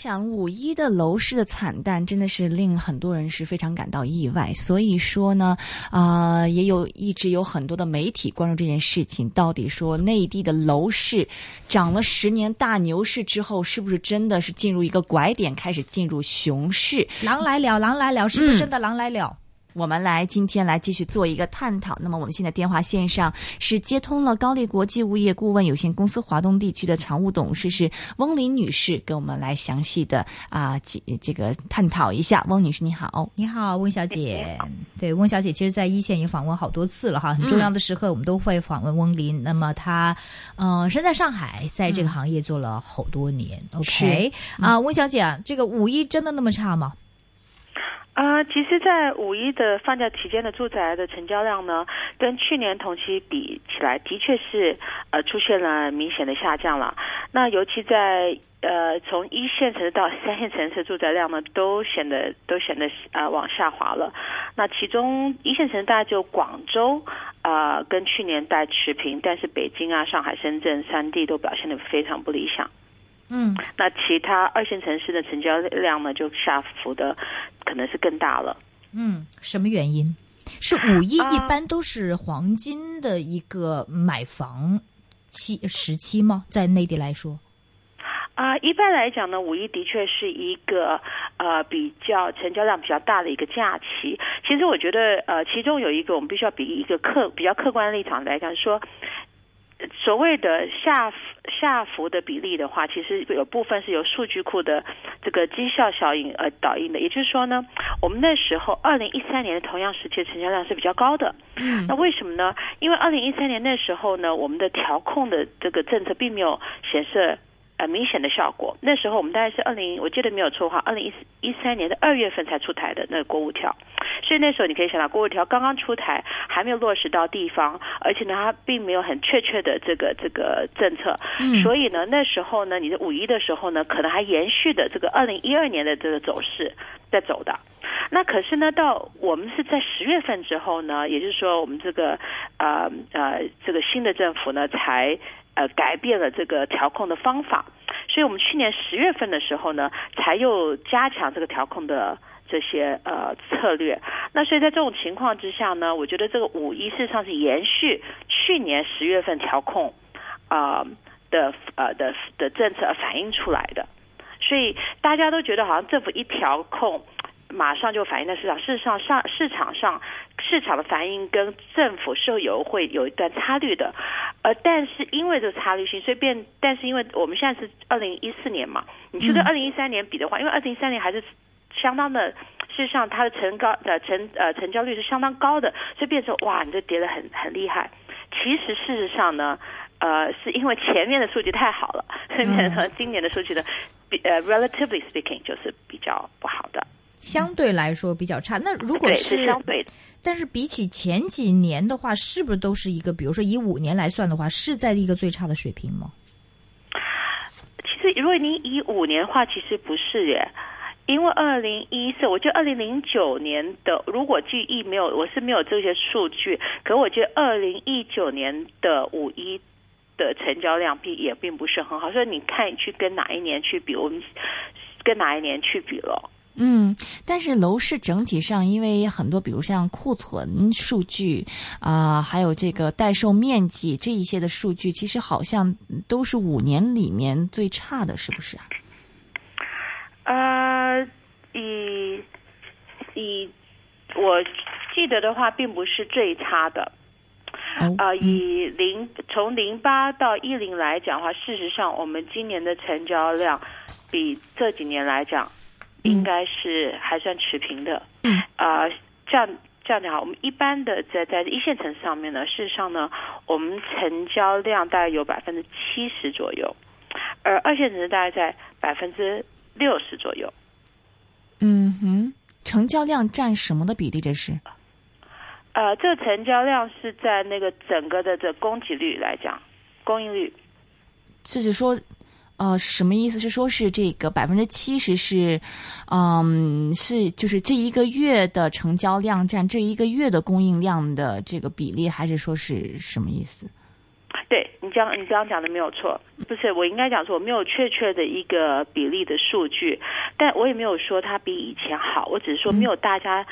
想五一的楼市的惨淡真的是令很多人是非常感到意外，所以说呢，啊、也有一直有很多的媒体关注这件事情，到底说内地的楼市涨了十年大牛市之后，是不是真的是进入一个拐点，开始进入熊市？狼来了，狼来了，是不是真的狼来了？我们来今天来继续做一个探讨。那么我们现在电话线上是接通了高丽国际物业顾问有限公司华东地区的常务董事是翁林女士，跟我们来详细的啊这、这个探讨一下。翁女士你好，你好，翁小姐。对，翁小姐其实，在一线也访问好多次了哈，很重要的时刻我们都会访问翁林。那么她，呃，身在上海，在这个行业做了好多年。OK，啊、翁小姐啊，这个五一真的那么差吗？啊、其实，在五一的放假期间的住宅的成交量呢，跟去年同期比起来，的确是呃出现了明显的下降了。那尤其在呃从一线城市到三线城市住宅量呢，都显得都显得呃往下滑了。那其中一线城市大概就广州呃跟去年带持平，但是北京啊、上海、深圳三地都表现得非常不理想。嗯，那其他二线城市的成交量呢，就下浮的可能是更大了。嗯，什么原因？是五一啊一般都是黄金的一个买房期时期吗？在内地来说，啊、一般来讲呢，五一的确是一个呃比较成交量比较大的一个假期。其实我觉得呃，其中有一个我们必须要比一个客比较客观立场来讲说。呃所谓的下下浮的比例的话，其实有部分是由数据库的这个绩效效应而导引的。也就是说呢，我们那时候二零一三年的同样时期的成交量是比较高的。嗯那为什么呢？因为二零一三年那时候呢，我们的调控的这个政策并没有显示呃明显的效果。那时候我们大概是二零，我记得没有错的话，二零一三年的二月份才出台的那个国五条，所以那时候你可以想到，国五条刚刚出台，还没有落实到地方，而且呢，它并没有很确切的这个这个政策，嗯所以呢，那时候呢，你的五一的时候呢，可能还延续的这个二零一二年的这个走势在走的。那可是呢，到我们是在十月份之后呢，也就是说，我们这个呃呃这个新的政府呢，才呃改变了这个调控的方法，所以我们去年十月份的时候呢，才又加强这个调控的。这些呃策略，那所以在这种情况之下呢，我觉得这个五一事实上是延续去年十月份调控啊、的呃的的政策反映出来的，所以大家都觉得好像政府一调控，马上就反映在市场。事实上，上市场上市场的反应跟政府是有会有一段差距的，呃，但是因为这个差异性，所以变，但是因为我们现在是二零一四年嘛，你去跟二零一三年比的话，因为二零一三年还是相当的。事实上，它的成高呃成呃成交率是相当高的，所以变成哇，你这跌得很很厉害。其实事实上呢，呃，是因为前面的数据太好了，所以变成今年的数据呢，比呃 relatively speaking 就是比较不好的。相对来说比较差。那如果对，是是相对的。但是比起前几年的话，是不是都是一个，比如说以五年来算的话，是在一个最差的水平吗？其实如果您以五年的话，其实不是耶。因为二零一四，我觉得二零零九年的，如果记忆没有，我是没有这些数据，可我觉得二零一九年的五一的成交量并也并不是很好，所以你看去跟哪一年去比，我们跟哪一年去比了。嗯，但是楼市整体上，因为很多，比如像库存数据啊、还有这个待售面积这一些的数据，其实好像都是五年里面最差的，是不是啊？呃，以以我记得的话，并不是最差的。啊呃，以零从零八到一零来讲的话，事实上我们今年的成交量比这几年来讲，应该是还算持平的。嗯，啊、这样这样讲好，我们一般的在在一线城市上面呢，事实上呢，我们成交量大概有百分之七十左右，而二线城市大概在百分之六十左右。嗯哼，成交量占什么的比例？这是呃，这个成交量是在那个整个的这供给率来讲，供应率。就是指说，呃，什么意思？是说是这个百分之七十是，嗯，是就是这一个月的成交量占这一个月的供应量的这个比例，还是说是什么意思？对你这样你这样讲的没有错，不是我应该讲说我没有确切的一个比例的数据，但我也没有说它比以前好，我只是说没有大家。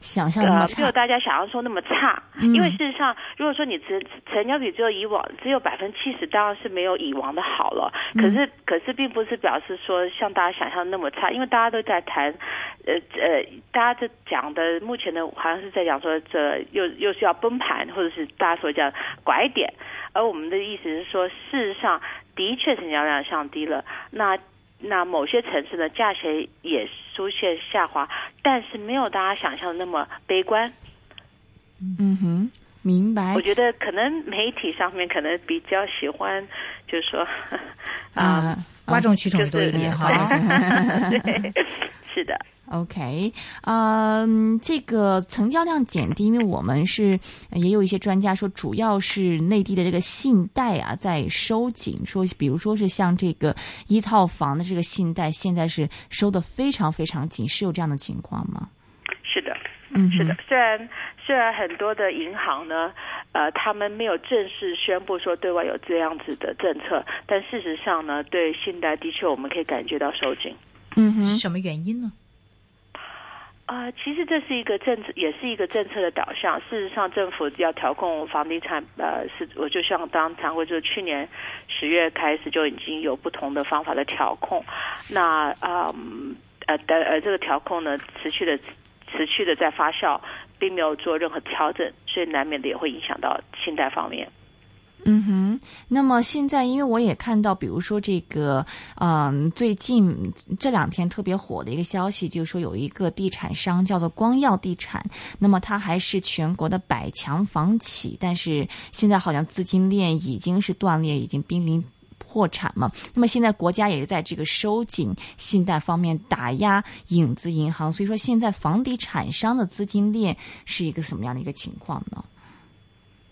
想象那么呃，没有，大家想象说那么差，嗯。因为事实上，如果说你成成交比只有以往只有百分之七十，当然是没有以往的好了。嗯。可是，可是并不是表示说像大家想象那么差，因为大家都在谈，呃呃，大家在讲的目前的好像是在讲说这又又是要崩盘，或者是大家所讲拐点，而我们的意思是说，事实上的确成交量降低了，那。那某些城市呢，价钱也出现下滑，但是没有大家想象的那么悲观。嗯哼，明白我觉得可能媒体上面可能比较喜欢，就是说，啊，啊。哗众取宠多一点哈。对，是的，OK，嗯，这个成交量减低，因为我们是呃也有一些专家说，主要是内地的这个信贷啊在收紧，说比如说是像这个一套房的这个信贷，现在是收的非常非常紧，是有这样的情况吗？是的，嗯，是的。虽然虽然很多的银行呢，呃，他们没有正式宣布说对外有这样子的政策，但事实上呢，对信贷的确我们可以感觉到收紧。嗯哼，是什么原因呢？啊、其实这是一个政策，也是一个政策的导向。事实上，政府要调控房地产，呃，是我就像刚谈过，就去年十月开始就已经有不同的方法的调控。那嗯呃的呃，这个调控呢，持续的持续的在发酵，并没有做任何调整，所以难免的也会影响到信贷方面。嗯哼，那么现在，因为我也看到，比如说这个，嗯，最近这两天特别火的一个消息，就是说有一个地产商叫做光耀地产，那么它还是全国的百强房企，但是现在好像资金链已经是断裂，已经濒临。破产嘛，那么现在国家也是在这个收紧信贷方面打压影子银行，所以说现在房地产商的资金链是一个什么样的一个情况呢？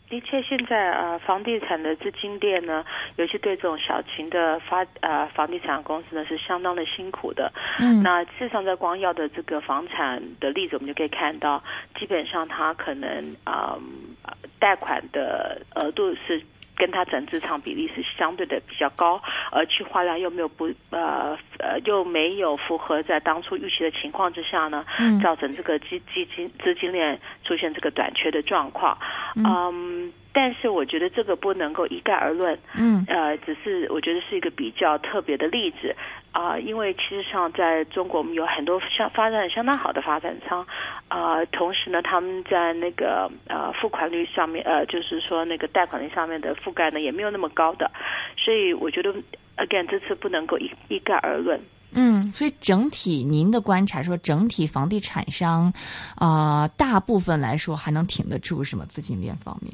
的确，现在呃，房地产的资金链呢，尤其对这种小型的发呃房地产公司呢，是相当的辛苦的。嗯那事实上，在光耀的这个房产的例子，我们就可以看到，基本上它可能啊、呃贷款的额度是。跟它整资产比例是相对的比较高，而去化量又没有不呃呃又没有符合在当初预期的情况之下呢，嗯造成这个基基金资金链出现这个短缺的状况。嗯，但是我觉得这个不能够一概而论。嗯呃，只是我觉得是一个比较特别的例子啊、因为其实上在中国，我们有很多相发展相当好的发展商，啊，同时呢，他们在那个呃付款率上面，呃，就是说那个贷款率上面的覆盖呢，也没有那么高的，所以我觉得，again，这次不能够一一概而论。嗯，所以整体您的观察说，整体房地产商，啊、大部分来说还能挺得住什么资金链方面？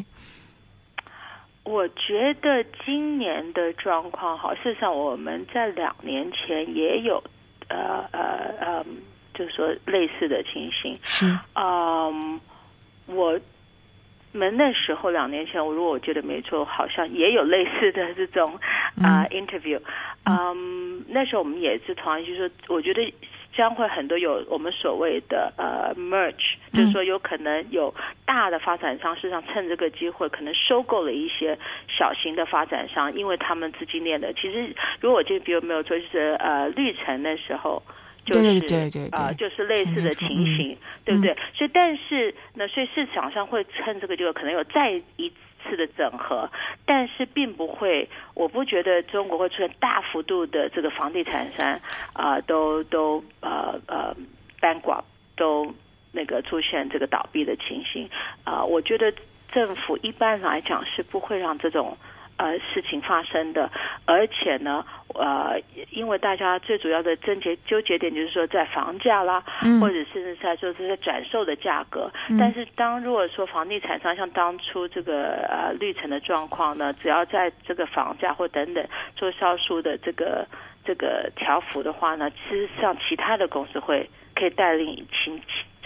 我觉得今年的状况好，事实上我们在两年前也有，呃呃呃，就是说类似的情形。是，嗯，我们那时候两年前，我如果我觉得没错，好像也有类似的这种啊、interview。嗯，那时候我们也是同样，就是说，我觉得将会很多有我们所谓的呃 merge，就是说有可能有大的发展商，事实上趁这个机会可能收购了一些小型的发展商，因为他们资金链的，其实如果我记得比如没有错，就是呃绿城的时候。就是对对对对对啊、就是类似的情嗯形，对不对？所以，但是呢，所以市场上会趁这个机会，可能有再一次的整合，但是并不会，我不觉得中国会出现大幅度的这个房地产商啊、都都呃呃 bankrupt 都那个出现这个倒闭的情形啊、我觉得政府一般来讲是不会让这种。呃，事情发生的，而且呢，呃，因为大家最主要的症结纠结点就是说在房价啦，嗯。或者甚至在说这些转售的价格。嗯。但是当如果说房地产商像当初这个呃绿城的状况呢，只要在这个房价或等等做销售的这个这个条幅的话呢，其实像其他的公司会可以带领新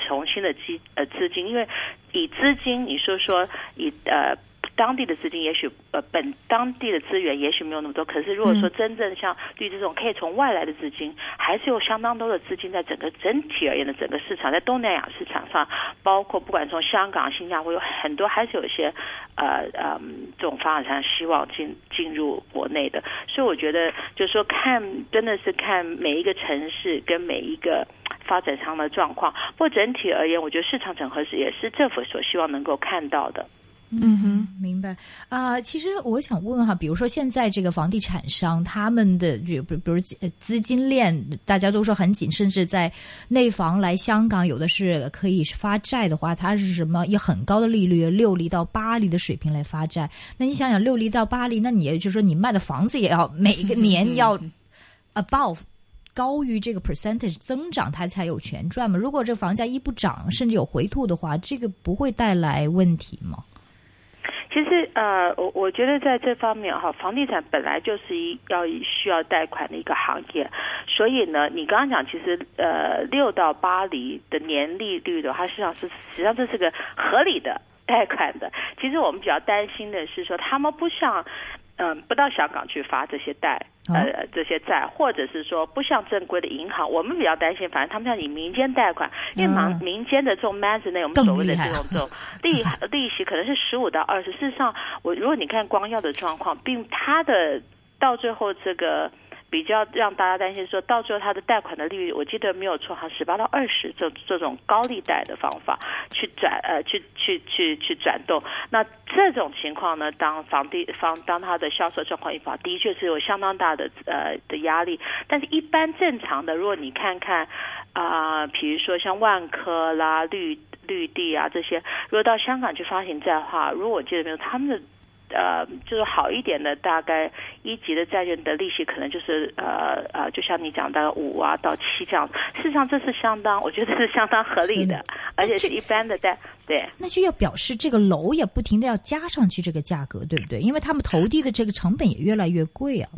重新的资呃资金，因为以资金你说说以呃当地的资金也许呃本当地的资源也许没有那么多，可是如果说真正像绿这种可以从外来的资金，还是有相当多的资金在整个整体而言的整个市场，在东南亚市场上，包括不管从香港、新加坡有很多还是有一些呃呃这种发展商希望进进入国内的，所以我觉得就是说看真的是看每一个城市跟每一个。发展商的状况，不过整体而言，我觉得市场整合是也是政府所希望能够看到的。嗯哼，明白啊。其实我想问哈，比如说现在这个房地产商他们的，比比如资金链，大家都说很紧，甚至在内房来香港，有的是可以发债的话，它是什么以很高的利率，六厘到八厘的水平来发债。那你想想，六厘到八厘，那你也就是说，你卖的房子也要每个年 要 above。高于这个 percentage 增长，它才有权赚嘛。如果这房价一不涨，甚至有回吐的话，这个不会带来问题吗？其实呃，我我觉得在这方面哈，房地产本来就是一要需要贷款的一个行业，所以呢，你刚刚讲其实呃六到八厘的年利率的，它实际上是实际上这是个合理的贷款的。其实我们比较担心的是说，他们不想。嗯，不到香港去发这些贷，呃，这些债，或者是说不像正规的银行，我们比较担心，反正他们要以民间贷款，因为民民间的这种 m a s 那我们所谓的 这种这种利利息可能是十五到二十。事实上，我如果你看光耀的状况，并它的到最后这个。比较让大家担心，说到最后他的贷款的利率，我记得没有错，哈，十八到二十这这种高利贷的方法去转呃去去去去转动。那这种情况呢，当房地方当他的销售状况一好，的确是有相当大的呃的压力。但是，一般正常的，如果你看看啊，比如说像万科啦、绿绿地啊这些，如果到香港去发行债的话，如果我记得没有，他们的。呃，就是好一点的，大概一级的债券的利息可能就是呃呃，就像你讲的五啊到七这样。事实上，这是相当，我觉得是相当合理的，而且是一般的贷。对，那就要表示这个楼也不停的要加上去这个价格，对不对？因为他们投地的这个成本也越来越贵啊。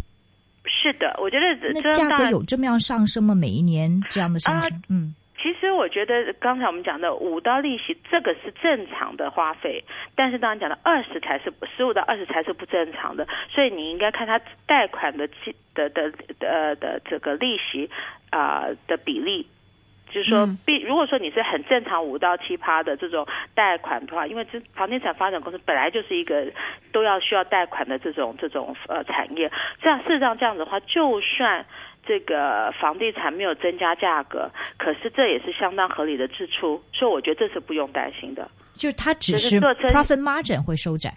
是的，我觉得那价格有这么样上升吗？每一年这样的上升？嗯。其实我觉得刚才我们讲的五到利息，这个是正常的花费，但是当然讲的二十才是十五到二十才是不正常的，所以你应该看他贷款的的的的的这个利息啊的比例，就是说，必如果说你是很正常五到七趴的这种贷款的话，因为这房地产发展公司本来就是一个都要需要贷款的这种这种呃产业，这样事实上这样子的话，就算。这个房地产没有增加价格，可是这也是相当合理的支出，所以我觉得这是不用担心的。就是它只是 profit margin 会收窄，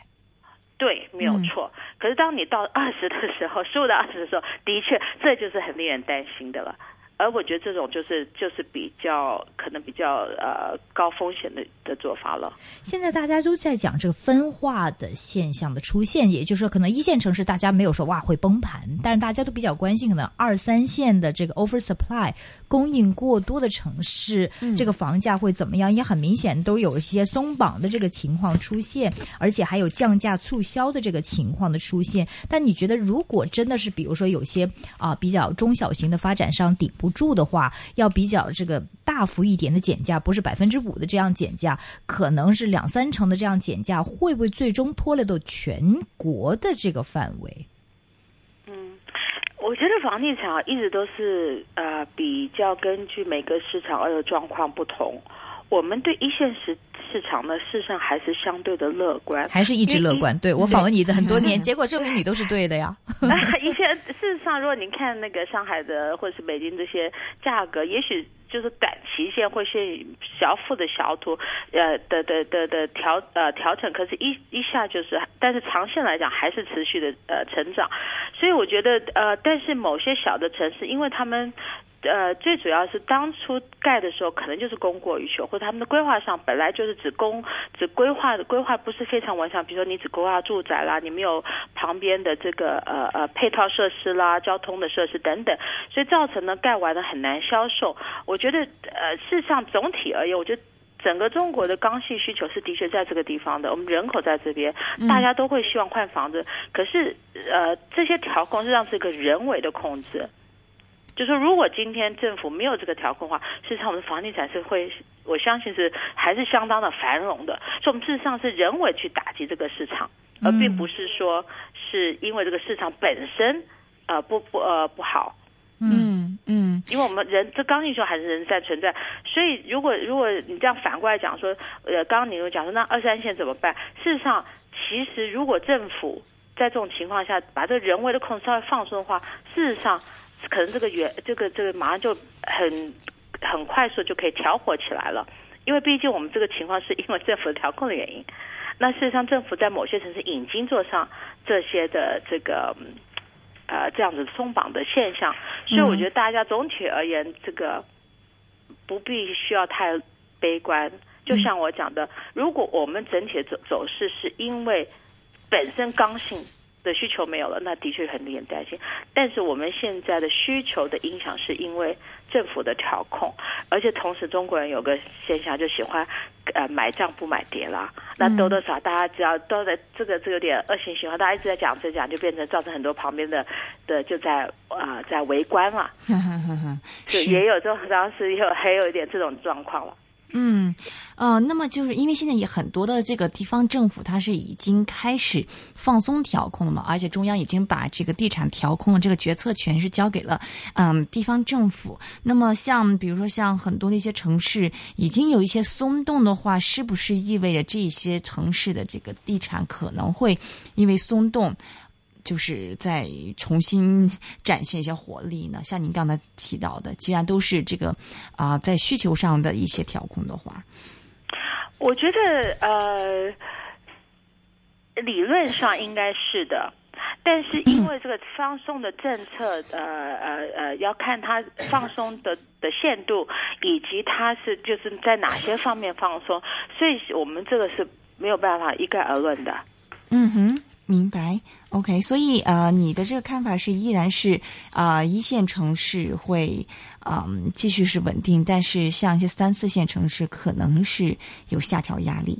对，没有错。可是当你到二十的时候，十五到二十的时候，的确这就是很令人担心的了。而我觉得这种就是就是比较可能比较呃高风险的的做法了。现在大家都在讲这个分化的现象的出现，也就是说，可能一线城市大家没有说哇会崩盘，但是大家都比较关心可能二三线的这个 oversupply 供应过多的城市，这个房价会怎么样？也很明显都有一些松绑的这个情况出现，而且还有降价促销的这个情况的出现。但你觉得，如果真的是比如说有些啊比较中小型的发展商顶？不住的话，要比较这个大幅一点的减价，不是百分之五的这样减价，可能是两三成的这样减价，会不会最终拖累到全国的这个范围？嗯，我觉得房地产啊，一直都是呃比较根据每个市场而有状况不同。我们对一线市市场呢，事实上还是相对的乐观，还是一直乐观。对我访问你的很多年，结果证明你都是对的呀。一些事实上，如果您看那个上海的或者是北京这些价格，也许就是短期线会先小幅的小图，呃的的的的调呃调整，可是一一下就是，但是长线来讲还是持续的呃成长。所以我觉得呃，但是某些小的城市，因为他们。呃，最主要是当初盖的时候，可能就是供过于求，或者他们的规划上本来就是只供只规划的规划不是非常完善，比如说你只规划住宅啦，你没有旁边的这个呃呃配套设施啦、交通的设施等等，所以造成呢盖完了很难销售。我觉得呃，事实上总体而言，我觉得整个中国的刚性需求是的确在这个地方的，我们人口在这边，大家都会希望换房子，可是呃这些调控是让这个人为的控制。就说，如果今天政府没有这个调控的话，事实上我们的房地产是会，我相信是还是相当的繁荣的。所以，我们事实上是人为去打击这个市场。而并不是说是因为这个市场本身呃不不呃不好。嗯嗯，因为我们人这刚性需求还是人在存在，所以如果如果你这样反过来讲说，呃，刚刚你又讲说那二三线怎么办？事实上，其实如果政府在这种情况下把这个人为的控制稍微放松的话，事实上可能这个原这个这个马上就很很快速就可以调火起来了。因为毕竟我们这个情况是因为政府调控的原因，那事实上政府在某些城市已经做上这些的这个。呃，这样子松绑的现象，所以我觉得大家总体而言，这个不必需要太悲观。就像我讲的，如果我们整体的走走势是因为本身刚性。的需求没有了，那的确很令人担心。但是我们现在的需求的影响是因为政府的调控，而且同时中国人有个现象就喜欢呃买涨不买跌啦。那多多少大家只要都在这个这有点恶性循环，大家一直在讲这讲，就变成造成很多旁边的的就在啊在围观了，就也有这种当时有还有一点这种状况了。嗯，呃，那么就是因为现在也很多的这个地方政府，它是已经开始放松调控了嘛，而且中央已经把这个地产调控的这个决策权是交给了嗯地方政府。那么像比如说像很多的一些城市已经有一些松动的话，是不是意味着这些城市的这个地产可能会因为松动？就是在重新展现一些活力呢。像您刚才提到的，既然都是这个啊，在需求上的一些调控的话，我觉得呃，理论上应该是的，但是因为这个放松的政策，呃呃呃，要看它放松的的限度，以及它是就是在哪些方面放松，所以我们这个是没有办法一概而论的。嗯哼。明白，OK，所以呃，你的这个看法是依然是啊，一线城市会嗯继续是稳定，但是像一些三四线城市可能是有下调压力。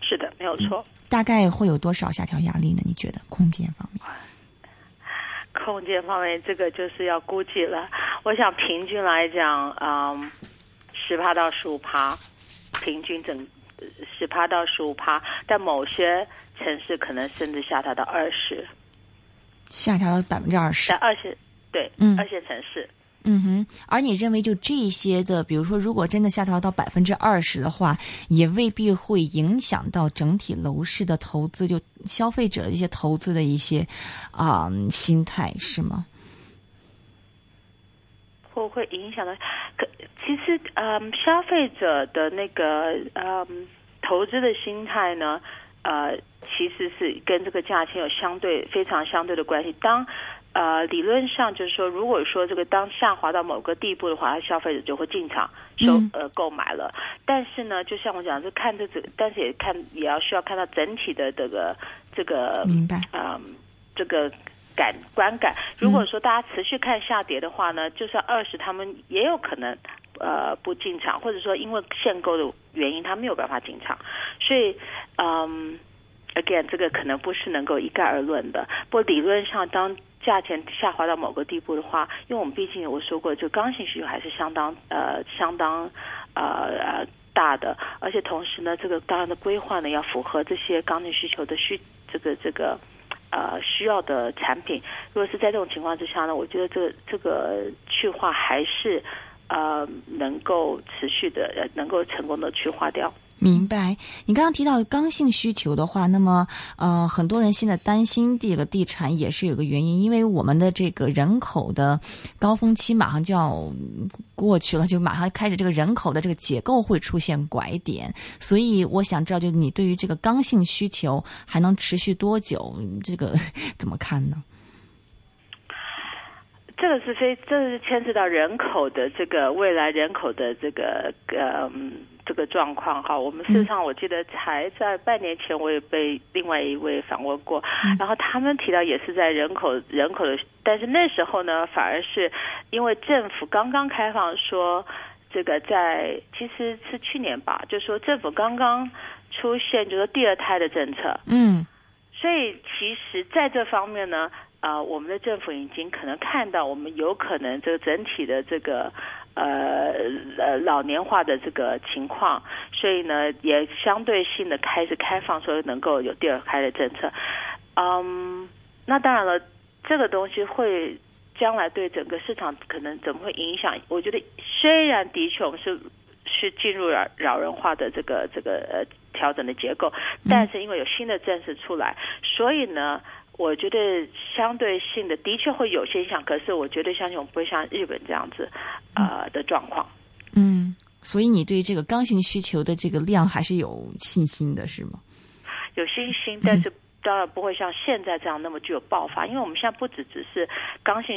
是的，没有错。大概会有多少下调压力呢？你觉得空间方面？空间方面，这个就是要估计了。我想平均来讲，嗯，十趴到十五趴，平均整十趴到十五趴，但某些。城市可能甚至下调到二十，下调到百分之二十。在二线，对，嗯，二线城市，嗯哼。而你认为，就这些的，比如说，如果真的下调到百分之二十的话，也未必会影响到整体楼市的投资，就消费者一些投资的一些啊心态，是吗？会会影响到？可其实，嗯，消费者的那个嗯投资的心态呢？呃，其实是跟这个价钱有相对非常相对的关系。当呃理论上就是说，如果说这个当下滑到某个地步的话，消费者就会进场收呃购买了。但是呢，就像我讲，就看这个，但是也看也要需要看到整体的这个这个明白啊这个感观感。如果说大家持续看下跌的话呢，就算二十，他们也有可能。呃，不进场，或者说因为限购的原因，他没有办法进场，所以，嗯，again，这个可能不是能够一概而论的。不过理论上，当价钱下滑到某个地步的话，因为我们毕竟我说过，就刚性需求还是相当呃相当呃呃大的，而且同时呢，这个当然的规划呢要符合这些刚性需求的需这个这个呃需要的产品。如果是在这种情况之下呢，我觉得这个这个去化还是。呃，能够持续的，呃，能够成功的去化掉。明白。你刚刚提到刚性需求的话，那么呃，很多人现在担心这个地产也是有个原因，因为我们的这个人口的高峰期马上就要过去了，就马上开始这个人口的这个结构会出现拐点，所以我想知道，就你对于这个刚性需求还能持续多久？这个 怎么看呢？这个是非，这是牵涉到人口的这个未来人口的这个呃这个状况哈。我们事实上，我记得才在半年前，我也被另外一位访问过，然后他们提到也是在人口人口的，但是那时候呢，反而是因为政府刚刚开放，说这个在其实是去年吧，就说政府刚刚出现就是第二胎的政策，嗯，所以其实在这方面呢。啊，我们的政府已经可能看到，我们有可能这个整体的这个呃呃老年化的这个情况，所以呢也相对性的开始开放，所以能够有第二开的政策。嗯，那当然了，这个东西会将来对整个市场可能怎么会影响？我觉得虽然的确我们是是进入了老人化的这个这个呃调整的结构，但是因为有新的政策出来，所以呢。我觉得相对性的的确会有些影响，可是我绝对相信我们不会像日本这样子，呃的状况。嗯，所以你对这个刚性需求的这个量还是有信心的，是吗？有信心，但是当然不会像现在这样那么具有爆发，因为我们现在不只只是刚性，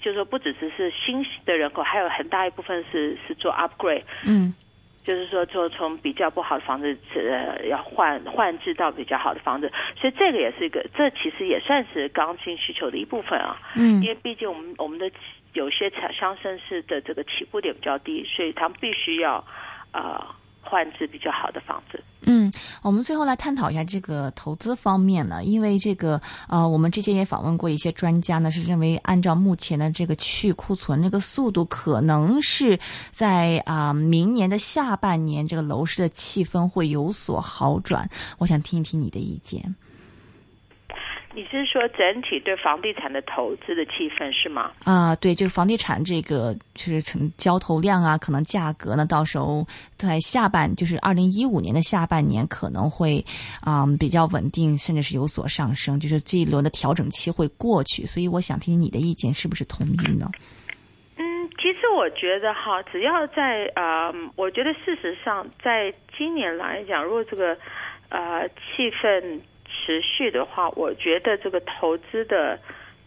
就是说不只只是新的人口，还有很大一部分是是做 upgrade。嗯。就是说，就从比较不好的房子，呃，要换换置到比较好的房子，所以这个也是一个，这其实也算是刚性需求的一部分啊。嗯，因为毕竟我们我们的有些乡乡绅士的这个起步点比较低，所以他们必须要啊。换置比较好的房子。嗯，我们最后来探讨一下这个投资方面呢，因为这个呃，我们之前也访问过一些专家呢，是认为按照目前的这个去库存这个速度，可能是在啊明年的下半年，这个楼市的气氛会有所好转。我想听一听你的意见。你是说整体对房地产的投资的气氛是吗？啊，对，就是房地产这个就是成交投量啊，可能价格呢，到时候在下半，就是二零一五年的下半年可能会啊比较稳定，甚至是有所上升，就是这一轮的调整期会过去。所以我想听听你的意见，是不是同意呢？嗯，其实我觉得哈，只要在啊，我觉得事实上在今年来讲，如果这个呃气氛。持续的话，我觉得这个投资的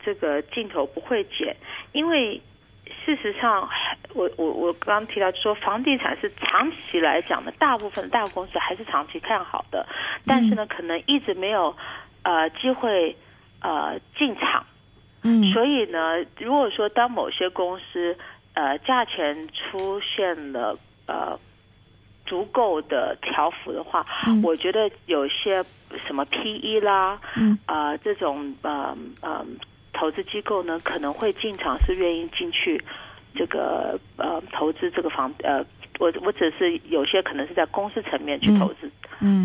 这个镜头不会减，因为事实上，我我我刚刚提到说，房地产是长期来讲的，大部分大公司还是长期看好的，但是呢，可能一直没有呃机会呃进场，嗯，所以呢，如果说当某些公司呃价钱出现了呃。足够的条幅的话，我觉得有些什么 P E 啦，啊这种呃呃投资机构呢，可能会进场是愿意进去这个呃投资这个房呃，我我只是有些可能是在公司层面去投资，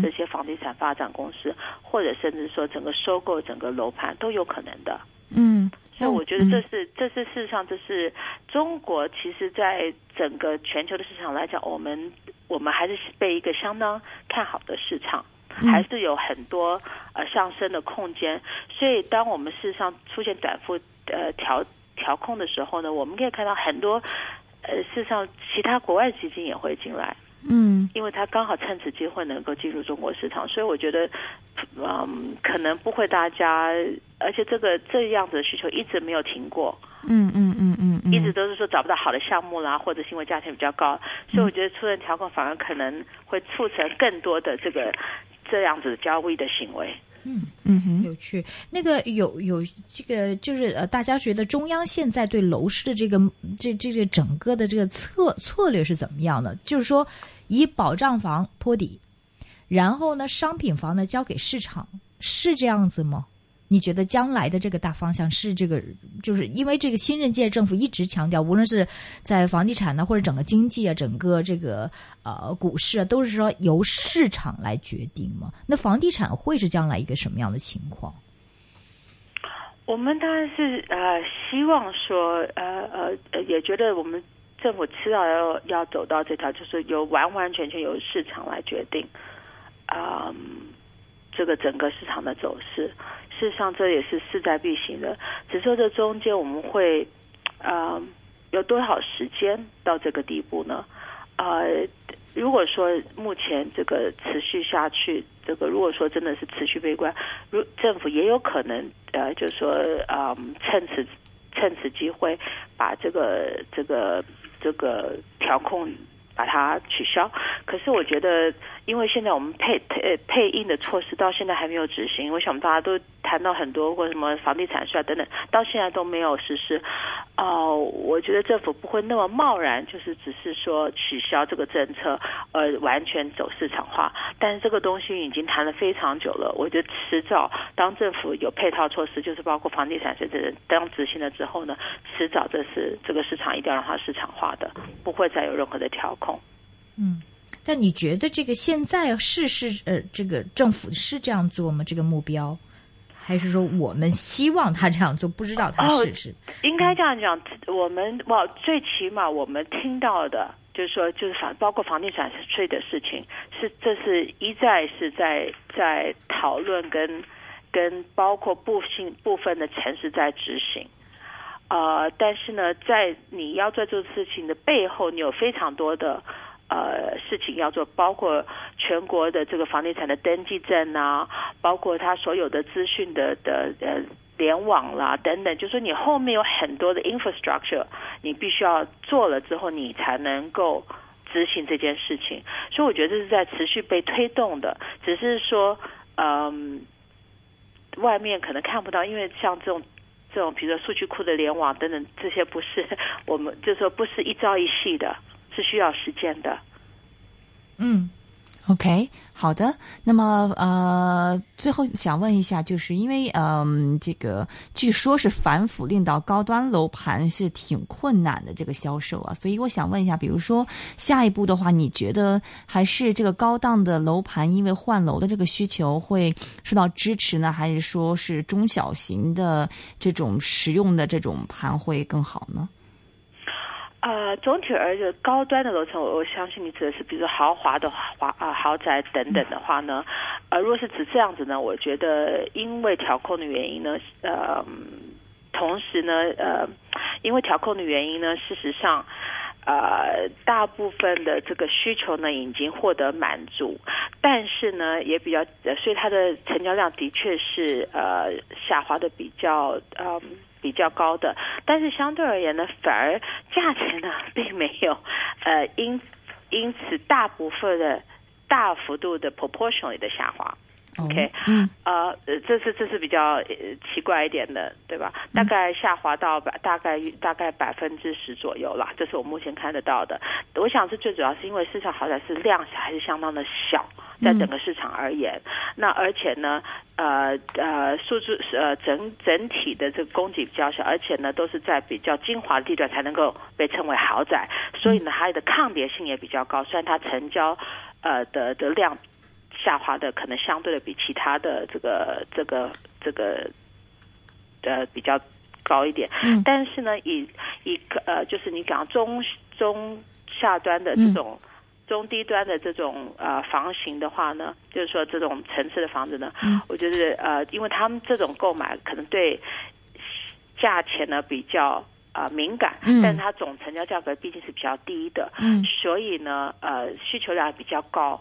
这些房地产发展公司，或者甚至说整个收购整个楼盘都有可能的。嗯，所以我觉得这是这是事实上这是中国其实在整个全球的市场来讲，我们。我们还是被一个相当看好的市场，还是有很多呃上升的空间。所以，当我们事实上出现短幅呃调调控的时候呢，我们可以看到很多呃事实上其他国外基金也会进来，嗯，因为它刚好趁此机会能够进入中国市场。所以，我觉得嗯可能不会大家，而且这个这样子的需求一直没有停过。嗯嗯嗯嗯，一直都是说找不到好的项目啦，或者是因为价钱比较高，所以我觉得出现调控反而可能会促成更多的这个这样子交易的行为。嗯嗯哼，有趣。那个有有这个就是呃，大家觉得中央现在对楼市的这个这这个整个的这个策策略是怎么样的？就是说以保障房托底，然后呢商品房呢交给市场，是这样子吗？你觉得将来的这个大方向是这个，就是因为这个新任届政府一直强调，无论是在房地产呢，或者整个经济啊，整个这个呃股市啊，都是说由市场来决定嘛。那房地产会是将来一个什么样的情况？我们当然是呃希望说呃呃也觉得我们政府迟早要要走到这条，就是由完完全全由市场来决定，啊，这个整个市场的走势。事实上，这也是势在必行的。只是说，这中间我们会，呃，有多少时间到这个地步呢？呃，如果说目前这个持续下去，这个如果说真的是持续悲观，如政府也有可能，呃，就是说，呃，趁此趁此机会把这个这个这个调控。把它取消，可是我觉得，因为现在我们配配配印的措施到现在还没有执行，我想大家都谈到很多或什么房地产税啊等等，到现在都没有实施。哦，我觉得政府不会那么贸然，就是只是说取消这个政策，呃，完全走市场化。但是这个东西已经谈了非常久了，我觉得迟早当政府有配套措施，就是包括房地产税这当执行了之后呢，迟早这是这个市场一定要让它市场化的，不会再有任何的调控。嗯，但你觉得这个现在是是呃，这个政府是这样做吗？这个目标？还是说我们希望他这样做？不知道他是不是应该这样讲。我们哇，最起码我们听到的，就是说，就是房包括房地产税的事情，是这是一再是在在讨论跟跟包括部分部分的城市在执行。呃，但是呢，在你要做这个事情的背后，你有非常多的。呃，事情要做，包括全国的这个房地产的登记证啊，包括它所有的资讯的的呃联网啦等等，就说你后面有很多的 infrastructure，你必须要做了之后，你才能够执行这件事情。所以我觉得这是在持续被推动的，只是说，嗯，外面可能看不到，因为像这种这种，比如说数据库的联网等等，这些不是 我们就说不是一朝一夕的。是需要时间的。嗯，OK，好的。那么呃，最后想问一下，就是因为嗯，这个据说是反腐令到高端楼盘是挺困难的这个销售啊，所以我想问一下，比如说下一步的话，你觉得还是这个高档的楼盘因为换楼的这个需求会受到支持呢，还是说是中小型的这种实用的这种盘会更好呢？呃，总体而言，高端的楼层，我相信你指的是，比如说豪华的华啊豪宅等等的话呢，呃，如果是指这样子呢，我觉得因为调控的原因呢，呃，同时呢，呃，因为调控的原因呢，事实上，呃，大部分的这个需求呢已经获得满足，但是呢，也比较，所以它的成交量的确是呃下滑的比较呃。比较高的，但是相对而言呢，反而价钱呢并没有，呃，因因此大部分的大幅度的 proportionally 的下滑。OK，嗯，呃，这是这是比较奇怪一点的，对吧？大概下滑到百大概大概百分之十左右啦，这是我目前看得到的。我想是最主要是因为市场好歹是量还是相当的小。在整个市场而言，那而且呢，呃呃，数字呃整整体的这个供给比较小，而且呢都是在比较精华的地段才能够被称为豪宅，所以呢它的抗跌性也比较高。虽然它成交呃的的量下滑的可能相对的比其他的这个这个这个呃比较高一点，嗯。但是呢以以呃就是你讲中中下端的这种。中低端的这种呃房型的话呢，就是说这种层次的房子呢，我觉得呃，因为他们这种购买可能对价钱呢比较啊敏感，但是它总成交价格毕竟是比较低的，嗯。所以呢呃需求量比较高，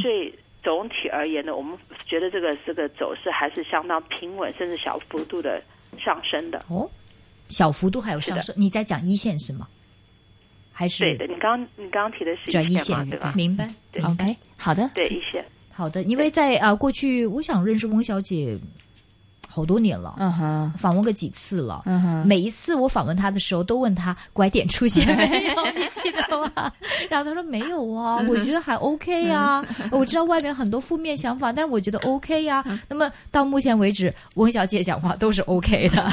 所以总体而言呢，我们觉得这个这个走势还是相当平稳，甚至小幅度的上升的。哦，小幅度还有上升？你在讲一线是吗？还是对的，你刚你刚刚提的是转一线对吧？明白，OK，好的，对一线，好的，因为在啊过去，我想认识翁小姐。好多年了，嗯哼，访问过几次了，嗯哼，每一次我访问他的时候，都问他拐点出现 没有，你记得吗？然后他说没有啊，我觉得还 OK 呀。我知道外面很多负面想法，但是我觉得 OK 呀。那么到目前为止，翁小姐讲话都是 OK 的。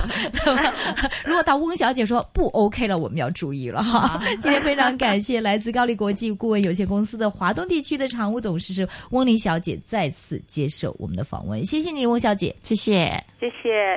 如果到翁小姐说不 OK 了，我们要注意了哈。今天非常感谢来自高丽国际顾问有限公司的华东地区的常务董事是翁林小姐再次接受我们的访问，谢谢你，翁小姐，谢谢。谢谢。